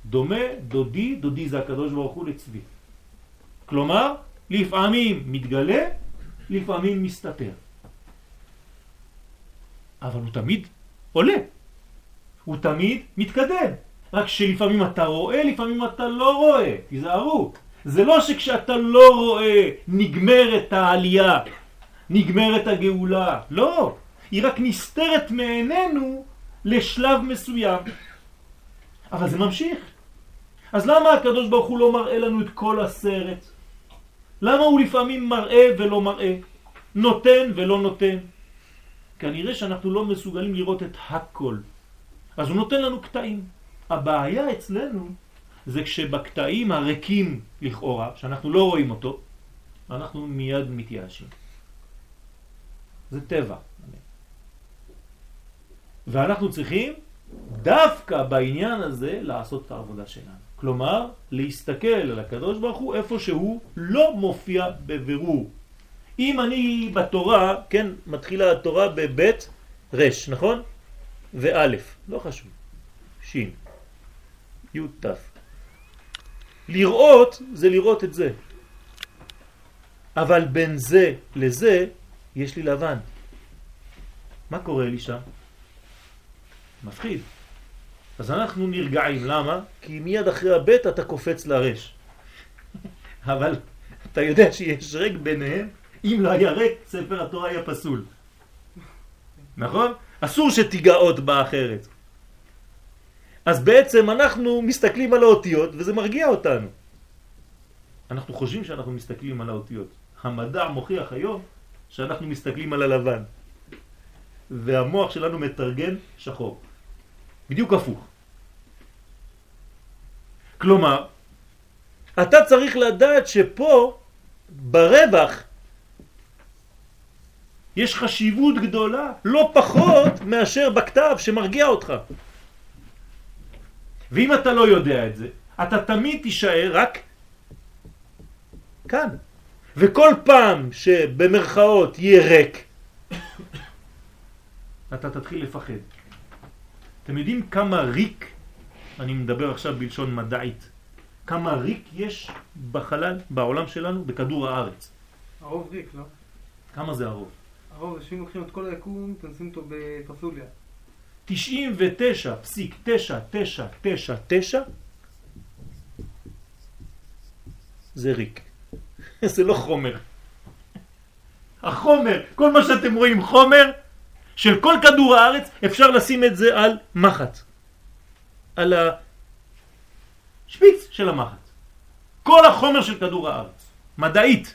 דומה דודי, דודי זה הקדוש ברוך הוא לצבי. כלומר, לפעמים מתגלה, לפעמים מסתתר. אבל הוא תמיד עולה. הוא תמיד מתקדם. רק שלפעמים אתה רואה, לפעמים אתה לא רואה. תיזהרו. זה לא שכשאתה לא רואה נגמרת העלייה, נגמרת הגאולה. לא. היא רק נסתרת מעינינו לשלב מסוים. אבל זה ממשיך. אז למה הקדוש ברוך הוא לא מראה לנו את כל הסרט? למה הוא לפעמים מראה ולא מראה? נותן ולא נותן? כנראה שאנחנו לא מסוגלים לראות את הכל. אז הוא נותן לנו קטעים. הבעיה אצלנו זה כשבקטעים הריקים לכאורה, שאנחנו לא רואים אותו, אנחנו מיד מתייאשים. זה טבע. ואנחנו צריכים דווקא בעניין הזה לעשות את העבודה שלנו. כלומר, להסתכל על הקדוש ברוך הוא איפה שהוא לא מופיע בבירור. אם אני בתורה, כן, מתחילה התורה בבית רש, נכון? ואלף, לא חשוב, שין, י'. לראות זה לראות את זה. אבל בין זה לזה יש לי לבן. מה קורה לי שם? מפחיד. אז אנחנו נרגעים, למה? כי מיד אחרי הבית אתה קופץ לרש. אבל אתה יודע שיש ריק ביניהם, אם לא היה ריק, ספר התורה היה פסול. נכון? אסור שתיגע עוד באחרת. אז בעצם אנחנו מסתכלים על האותיות וזה מרגיע אותנו. אנחנו חושבים שאנחנו מסתכלים על האותיות. המדע מוכיח היום שאנחנו מסתכלים על הלבן. והמוח שלנו מתרגם שחור. בדיוק הפוך. כלומר, אתה צריך לדעת שפה ברווח יש חשיבות גדולה, לא פחות מאשר בכתב שמרגיע אותך. ואם אתה לא יודע את זה, אתה תמיד תישאר רק כאן. וכל פעם שבמרכאות יהיה ריק, אתה תתחיל לפחד. אתם יודעים כמה ריק, אני מדבר עכשיו בלשון מדעית, כמה ריק יש בחלל, בעולם שלנו, בכדור הארץ? הרוב ריק, לא? כמה זה הרוב? הרוב שאם לוקחים את כל היקום, תנסים אותו בפסוליה. 99.99999 זה ריק. זה לא חומר. החומר, כל מה שאתם רואים חומר, של כל כדור הארץ, אפשר לשים את זה על מחט. על השפיץ של המחט. כל החומר של כדור הארץ. מדעית.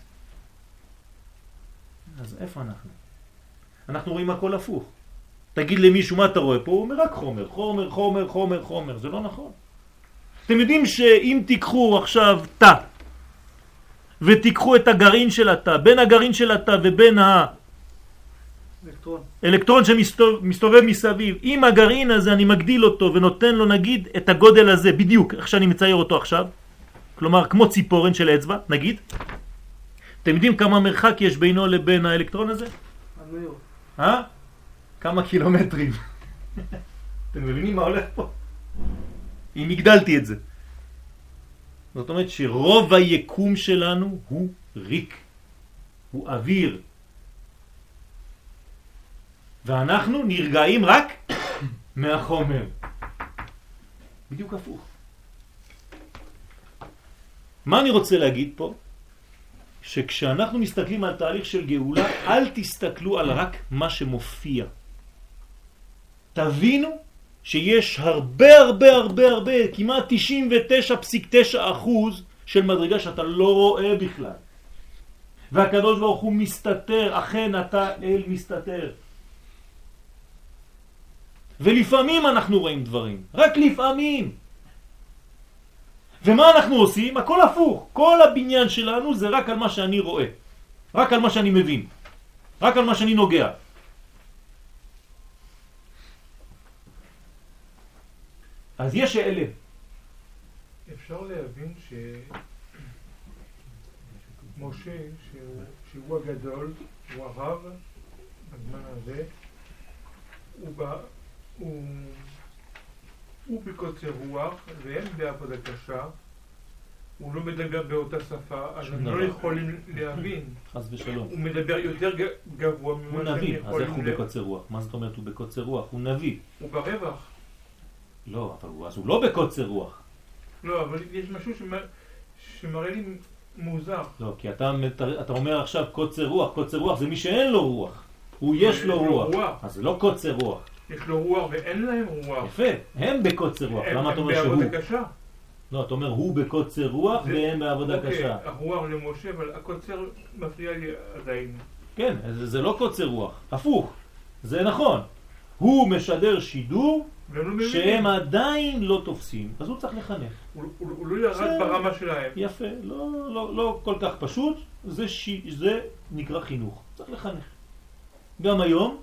אז איפה אנחנו? אנחנו רואים הכל הפוך. תגיד למישהו מה אתה רואה פה, הוא אומר רק חומר, חומר, חומר, חומר, חומר, זה לא נכון. אתם יודעים שאם תיקחו עכשיו תא ותיקחו את הגרעין של התא, בין הגרעין של התא ובין אלקטרון. האלקטרון שמסתובב מסביב, אם הגרעין הזה אני מגדיל אותו ונותן לו נגיד את הגודל הזה בדיוק, איך שאני מצייר אותו עכשיו, כלומר כמו ציפורן של אצבע, נגיד, אתם יודעים כמה מרחק יש בינו לבין האלקטרון הזה? אה? כמה קילומטרים. אתם מבינים מה הולך פה? אם הגדלתי את זה. זאת אומרת שרוב היקום שלנו הוא ריק, הוא אוויר. ואנחנו נרגעים רק מהחומר. בדיוק הפוך. מה אני רוצה להגיד פה? שכשאנחנו מסתכלים על תהליך של גאולה, אל תסתכלו על רק מה שמופיע. תבינו שיש הרבה הרבה הרבה הרבה, כמעט 99.9 אחוז של מדרגה שאתה לא רואה בכלל. והקדוש ברוך הוא מסתתר, אכן אתה אל מסתתר. ולפעמים אנחנו רואים דברים, רק לפעמים. ומה אנחנו עושים? הכל הפוך. כל הבניין שלנו זה רק על מה שאני רואה. רק על מה שאני מבין. רק על מה שאני נוגע. אז יש אלה. אפשר להבין שמשה, שהוא, שהוא הגדול, הוא הרב, בזמן הזה, הוא, בא, הוא, הוא בקוצר רוח, והם בעבודה קשה, הוא לא מדבר באותה שפה, אז הם לא יכולים להבין. חס ושלום. הוא מדבר יותר גבוה ממה שהם יכולים... הוא נביא, אז איך הוא בקוצר רוח? מה זאת אומרת הוא בקוצר רוח? הוא נביא. הוא ברווח. לא, אבל הוא, אז הוא לא בקוצר רוח. לא, אבל יש משהו שמראה לי מוזר. לא, כי אתה, אתה אומר עכשיו קוצר רוח, קוצר רוח זה מי שאין לו רוח. הוא יש לו רוח. רוח. אז זה לא קוצר רוח. יש לו רוח ואין להם רוח. יפה, הם בקוצר רוח. למה אתה אומר שהוא? הם בעבודה קשה. לא, אתה אומר הוא בקוצר רוח והם בעבודה אוקיי, קשה. הרוח למשה, אבל הקוצר מפריע לי עדיין. כן, זה, זה לא קוצר רוח, הפוך. זה נכון. הוא משדר שידור שהם עדיין לא תופסים, אז הוא צריך לחנך. הוא, הוא, הוא לא ירד ברמה שלהם. יפה, לא, לא, לא כל כך פשוט, זה, ש... זה נקרא חינוך, צריך לחנך. גם היום,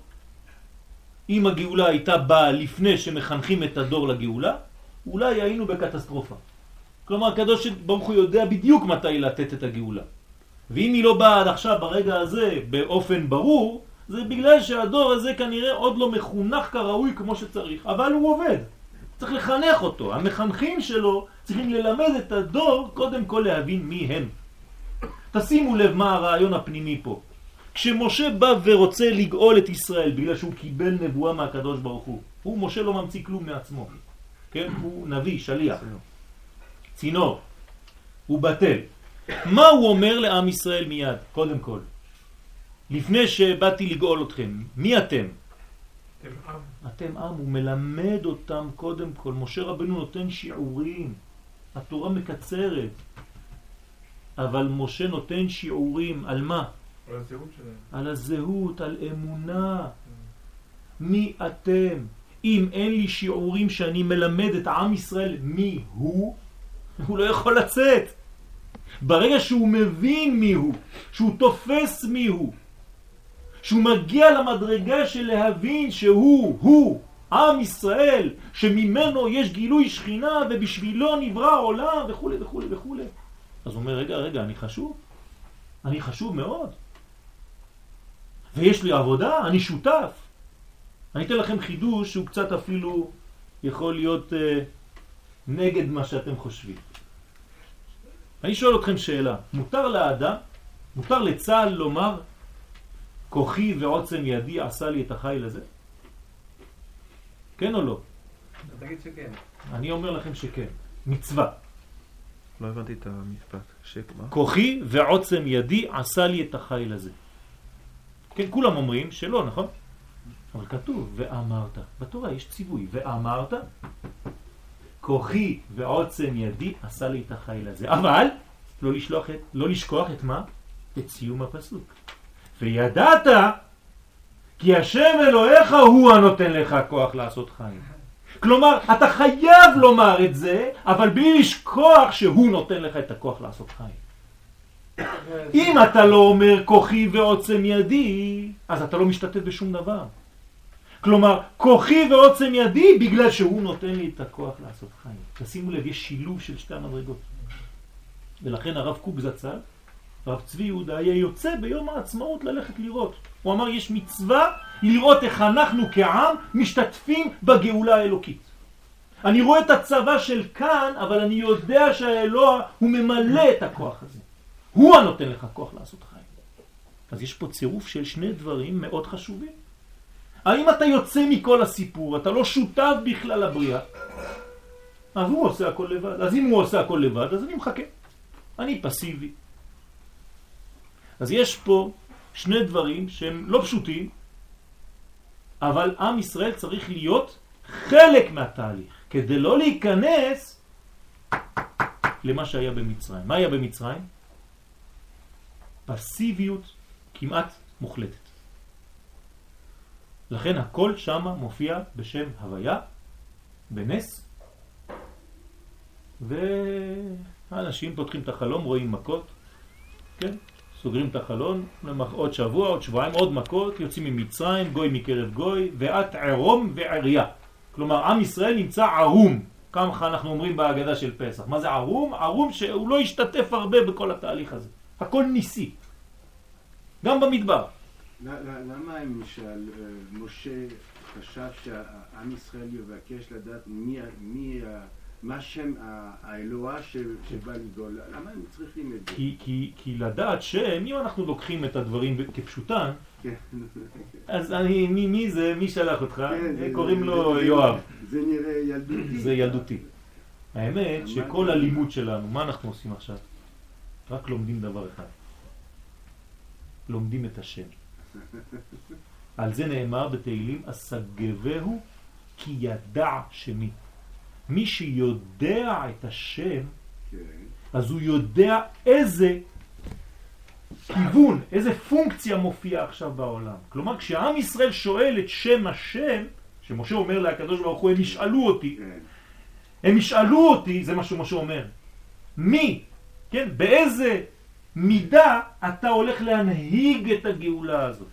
אם הגאולה הייתה באה לפני שמחנכים את הדור לגאולה, אולי היינו בקטסטרופה. כלומר, הקדוש ברוך הוא יודע בדיוק מתי לתת את הגאולה. ואם היא לא באה עד עכשיו, ברגע הזה, באופן ברור, זה בגלל שהדור הזה כנראה עוד לא מחונך כראוי כמו שצריך, אבל הוא עובד. צריך לחנך אותו. המחנכים שלו צריכים ללמד את הדור קודם כל להבין מי הם. תשימו לב מה הרעיון הפנימי פה. כשמשה בא ורוצה לגאול את ישראל בגלל שהוא קיבל נבואה מהקדוש ברוך הוא, הוא משה לא ממציא כלום מעצמו. כן? הוא נביא, שליח. צינור. הוא בטל. מה הוא אומר לעם ישראל מיד? קודם כל. לפני שבאתי לגאול אתכם, מי אתם? אתם עם. אתם עם, הוא מלמד אותם קודם כל. משה רבנו נותן שיעורים, התורה מקצרת, אבל משה נותן שיעורים על מה? על הזהות שלהם. על הזהות, על אמונה. מי אתם? אם אין לי שיעורים שאני מלמד את עם ישראל מי הוא, הוא לא יכול לצאת. ברגע שהוא מבין מי הוא, שהוא תופס מי הוא, שהוא מגיע למדרגה של להבין שהוא, הוא, עם ישראל, שממנו יש גילוי שכינה ובשבילו נברא עולם וכו' וכו' וכו'. אז הוא אומר, רגע, רגע, אני חשוב? אני חשוב מאוד. ויש לי עבודה, אני שותף. אני אתן לכם חידוש שהוא קצת אפילו יכול להיות אה, נגד מה שאתם חושבים. אני שואל אתכם שאלה, מותר לאדם, מותר לצה"ל לומר כוחי ועוצם ידי עשה לי את החיל הזה? כן או לא? תגיד שכן. אני אומר לכם שכן. מצווה. לא הבנתי את המשפט. שמה? כוחי ועוצם ידי עשה לי את החיל הזה. כן, כולם אומרים שלא, נכון? אבל כתוב, ואמרת. בתורה יש ציווי, ואמרת, כוחי ועוצם ידי עשה לי את החיל הזה. אבל, לא, לשלוח את, לא לשכוח את מה? את סיום הפסוק. וידעת כי השם אלוהיך הוא הנותן לך כוח לעשות חיים. כלומר, אתה חייב לומר את זה, אבל בלי לשכוח שהוא נותן לך את הכוח לעשות חיים. אם אתה לא אומר כוחי ועוצם ידי, אז אתה לא משתתף בשום דבר. כלומר, כוחי ועוצם ידי בגלל שהוא נותן לי את הכוח לעשות חיים. תשימו לב, יש שילוב של שתי המדרגות. ולכן הרב קוק זצ"ל הרב צבי יהודה היה יוצא ביום העצמאות ללכת לראות. הוא אמר יש מצווה לראות איך אנחנו כעם משתתפים בגאולה האלוקית. אני רואה את הצבא של כאן, אבל אני יודע שהאלוה הוא ממלא את הכוח הזה. הוא הנותן לך כוח לעשות חיים. אז יש פה צירוף של שני דברים מאוד חשובים. האם אתה יוצא מכל הסיפור, אתה לא שותף בכלל לבריאה, אז הוא עושה הכל לבד. אז אם הוא עושה הכל לבד, אז אני מחכה. אני פסיבי. אז יש פה שני דברים שהם לא פשוטים, אבל עם ישראל צריך להיות חלק מהתהליך, כדי לא להיכנס למה שהיה במצרים. מה היה במצרים? פסיביות כמעט מוחלטת. לכן הכל שם מופיע בשם הוויה, בנס, ואנשים פותחים את החלום, רואים מכות, כן? סוגרים את החלון, עוד שבוע, עוד שבועיים, עוד מכות, יוצאים ממצרים, גוי מקרב גוי, ואת ערום ועריה. כלומר, עם ישראל נמצא ערום, כמה אנחנו אומרים בהגדה של פסח. מה זה ערום? ערום שהוא לא השתתף הרבה בכל התהליך הזה. הכל ניסי. גם במדבר. למה משה חשב שעם ישראל יבקש לדעת מי מה שם האלוה שבא לגאול? למה הם צריכים את זה? כי, כי, כי לדעת שם, אם אנחנו לוקחים את הדברים כפשוטן, כן. אז אני, מי, מי זה, מי שלח אותך? כן, קוראים זה, לו יואב. זה נראה ילדותי. זה ילדותי. האמת שכל הלימוד שלנו, מה אנחנו עושים עכשיו? רק לומדים דבר אחד. לומדים את השם. על זה נאמר בתהילים, אסגבהו כי ידע שמי. מי שיודע את השם, כן. אז הוא יודע איזה כיוון, איזה פונקציה מופיעה עכשיו בעולם. כלומר, כשעם ישראל שואל את שם השם, שמשה אומר להקדוש ברוך הוא, הם ישאלו אותי, כן. הם ישאלו אותי, זה מה שמשה אומר, מי, כן, באיזה מידה אתה הולך להנהיג את הגאולה הזאת.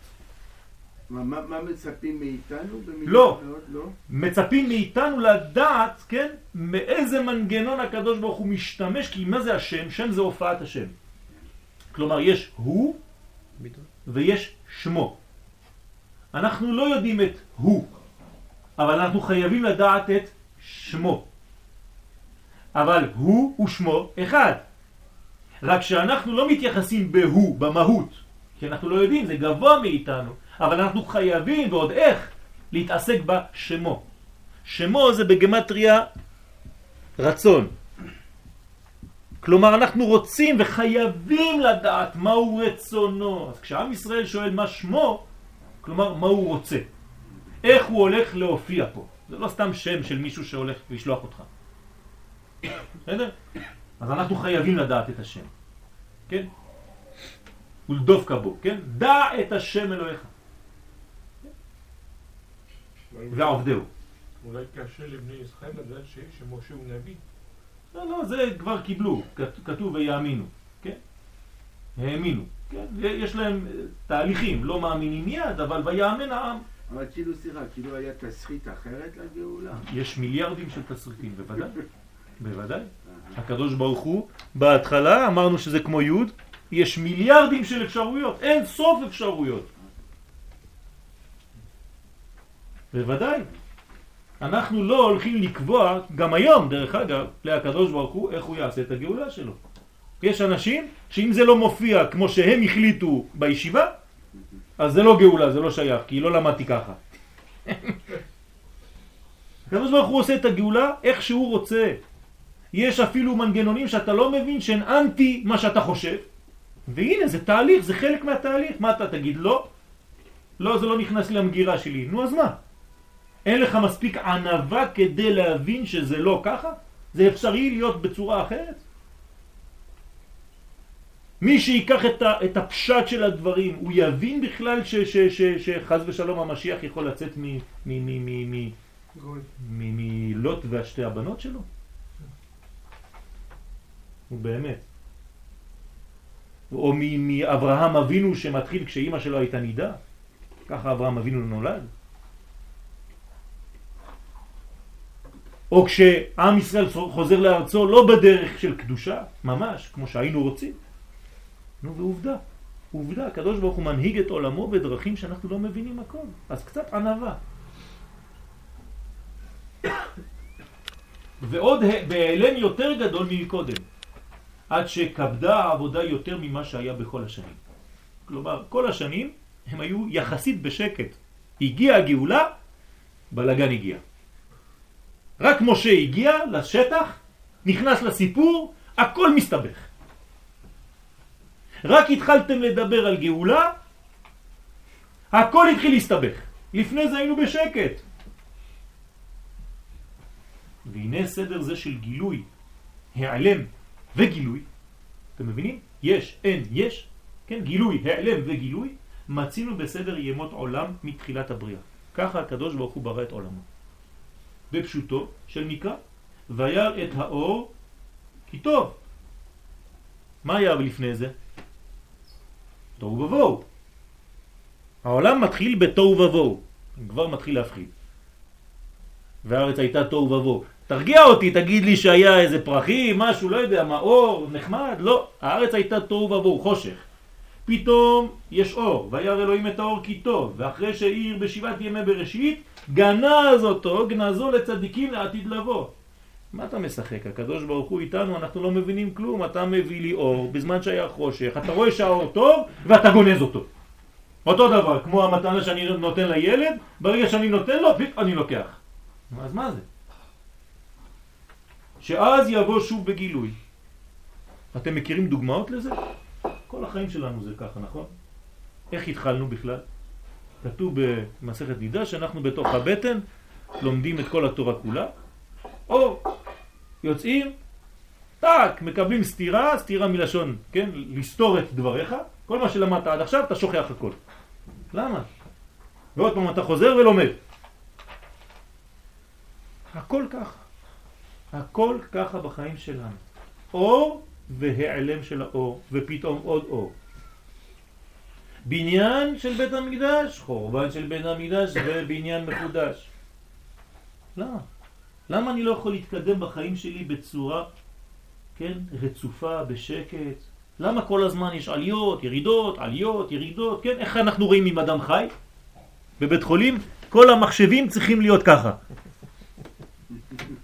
מה, מה מצפים מאיתנו? לא. לא, מצפים מאיתנו לדעת, כן, מאיזה מנגנון הקדוש ברוך הוא משתמש, כי מה זה השם? שם זה הופעת השם. כלומר, יש הוא ויש שמו. אנחנו לא יודעים את הוא, אבל אנחנו חייבים לדעת את שמו. אבל הוא ושמו אחד. רק שאנחנו לא מתייחסים בהוא, במהות, כי אנחנו לא יודעים, זה גבוה מאיתנו. אבל אנחנו חייבים, ועוד איך, להתעסק בשמו. שמו זה בגמטריה רצון. כלומר, אנחנו רוצים וחייבים לדעת מהו רצונו. אז כשעם ישראל שואל מה שמו, כלומר, מה הוא רוצה. איך הוא הולך להופיע פה. זה לא סתם שם של מישהו שהולך לשלוח אותך. בסדר? אז אנחנו חייבים לדעת את השם. כן? ולדופקה בו, כן? דע את השם אלוהיך. ועובדהו. אולי קשה לבני ישראל לדעת שמשה הוא נביא. לא, לא, זה כבר קיבלו, כתוב ויאמינו, כן? האמינו, כן? יש להם אה, תהליכים, לא מאמינים מיד, אבל ויאמן העם. אבל כאילו, סליחה, כאילו היה תסריט אחרת לגאולה. יש מיליארדים של תסריטים, בוודאי, בוודאי. הקדוש ברוך הוא, בהתחלה אמרנו שזה כמו יוד, יש מיליארדים של אפשרויות, אין סוף אפשרויות. בוודאי. אנחנו לא הולכים לקבוע, גם היום דרך אגב, להקדוש ברוך הוא, איך הוא יעשה את הגאולה שלו. יש אנשים שאם זה לא מופיע כמו שהם החליטו בישיבה, אז זה לא גאולה, זה לא שייך, כי לא למדתי ככה. הקדוש ברוך הוא עושה את הגאולה איך שהוא רוצה. יש אפילו מנגנונים שאתה לא מבין שהן אנטי מה שאתה חושב, והנה זה תהליך, זה חלק מהתהליך. מה אתה תגיד? לא, לא, זה לא נכנס למגירה שלי. נו אז מה? אין לך מספיק ענבה כדי להבין שזה לא ככה? זה אפשרי להיות בצורה אחרת? מי שיקח את, ה, את הפשט של הדברים, הוא יבין בכלל ש, ש, ש, שחז ושלום המשיח יכול לצאת מלוט והשתי הבנות שלו? הוא באמת. או מאברהם אבינו שמתחיל כשאימא שלו הייתה נידה, ככה אברהם אבינו נולד. או כשעם ישראל חוזר לארצו לא בדרך של קדושה, ממש, כמו שהיינו רוצים. נו, ועובדה, עובדה, הקדוש ברוך הוא מנהיג את עולמו בדרכים שאנחנו לא מבינים הכל. אז קצת ענבה. ועוד בהיעלם יותר גדול מקודם, עד שכבדה העבודה יותר ממה שהיה בכל השנים. כלומר, כל השנים הם היו יחסית בשקט. הגיעה הגאולה, בלגן הגיע. רק משה הגיע לשטח, נכנס לסיפור, הכל מסתבך. רק התחלתם לדבר על גאולה, הכל התחיל להסתבך. לפני זה היינו בשקט. והנה סדר זה של גילוי, העלם וגילוי, אתם מבינים? יש, אין, יש, כן, גילוי, העלם וגילוי, מצינו בסדר ימות עולם מתחילת הבריאה. ככה הקדוש ברוך הוא ברא את עולמו. בפשוטו של מקרא, וירא את האור כי טוב. מה היה לפני זה? תוהו ובוהו. העולם מתחיל בתוהו ובוהו, כבר מתחיל להפחיד. והארץ הייתה תוהו ובוהו. תרגיע אותי, תגיד לי שהיה איזה פרחים, משהו, לא יודע מה, אור, נחמד, לא. הארץ הייתה תוהו ובוהו, חושך. פתאום יש אור, וירא אלוהים את האור כי טוב, ואחרי שהעיר בשבעת ימי בראשית, גנז אותו, גנזו לצדיקים לעתיד לבוא. מה אתה משחק? הקדוש ברוך הוא איתנו, אנחנו לא מבינים כלום, אתה מביא לי אור בזמן שהיה חושך, אתה רואה שהאור טוב ואתה גונז אותו. אותו דבר, כמו המתנה שאני נותן לילד, ברגע שאני נותן לו, אני לוקח. אז מה זה? שאז יבוא שוב בגילוי. אתם מכירים דוגמאות לזה? כל החיים שלנו זה ככה, נכון? איך התחלנו בכלל? כתוב במסכת נידה שאנחנו בתוך הבטן לומדים את כל התורה כולה, או יוצאים, טאק, מקבלים סתירה, סתירה מלשון, כן, לסתור את דבריך, כל מה שלמדת עד עכשיו אתה שוכח הכל. למה? ועוד פעם אתה חוזר ולומד. הכל ככה. הכל ככה בחיים שלנו. אור והיעלם של האור, ופתאום עוד אור. בניין של בית המקדש, חורבן של בית המקדש ובניין מחודש. למה? למה אני לא יכול להתקדם בחיים שלי בצורה, כן, רצופה, בשקט? למה כל הזמן יש עליות, ירידות, עליות, ירידות, כן? איך אנחנו רואים עם אדם חי? בבית חולים כל המחשבים צריכים להיות ככה.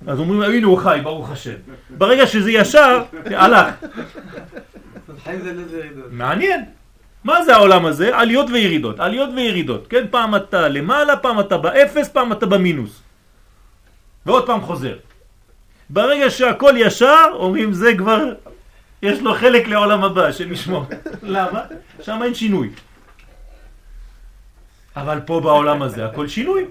אז אומרים, הנה הוא חי, ברוך השם. ברגע שזה ישר, הלך. מעניין. מה זה העולם הזה? עליות וירידות, עליות וירידות, כן? פעם אתה למעלה, פעם אתה באפס, פעם אתה במינוס. ועוד פעם חוזר. ברגע שהכל ישר, אומרים זה כבר, יש לו חלק לעולם הבא, שנשמור. למה? שם אין שינוי. אבל פה בעולם הזה הכל שינוי.